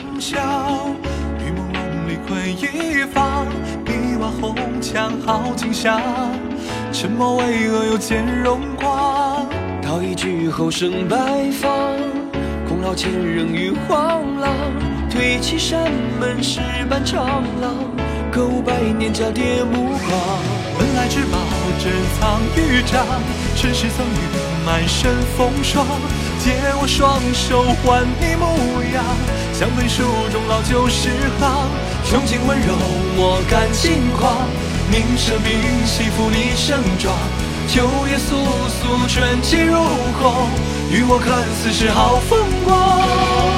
长啸，与梦梦里困一方，一瓦红墙好景象，沉默巍峨又见荣光。道一句后生拜访，空劳千人与黄狼，推起山门石板长廊，歌舞百年交叠目光。本来至宝珍藏玉章，尘世赠与。满身风霜。借我双手换你模样，香飞书中老旧诗行。穷尽温柔莫敢轻狂，凝神屏息负你盛装。秋叶簌簌春气如虹，与我看似是好风光。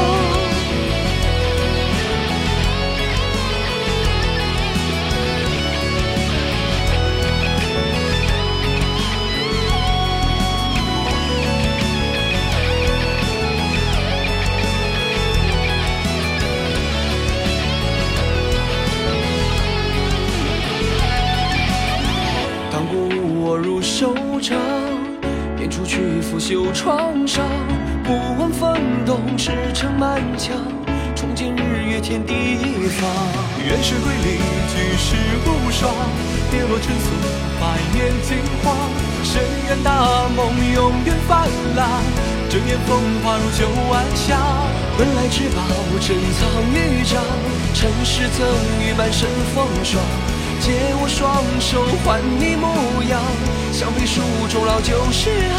收场，演出去拂袖创伤，不问风动，驰骋满墙，重见日月天地一方。愿是瑰丽，举世无双，跌落尘俗，百年惊慌。深渊大梦，永远泛滥，睁眼风华如旧晚霞。本来至宝，珍藏于掌，尘世赠予半生风霜。借我双手换你模样，香飞书中老旧诗行。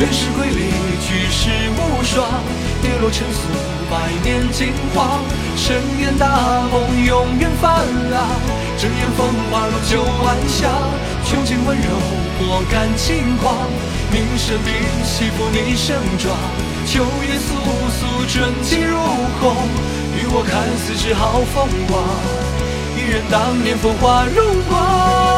原是瑰丽，举世无双，跌落尘俗，百年金黄。深渊大梦，永远泛滥，睁眼风华如旧晚霞。穷尽温柔，莫敢轻狂，凝神屏息负你盛装。秋叶簌簌，春季如虹，与我看似是好风光。愿当年风华如光。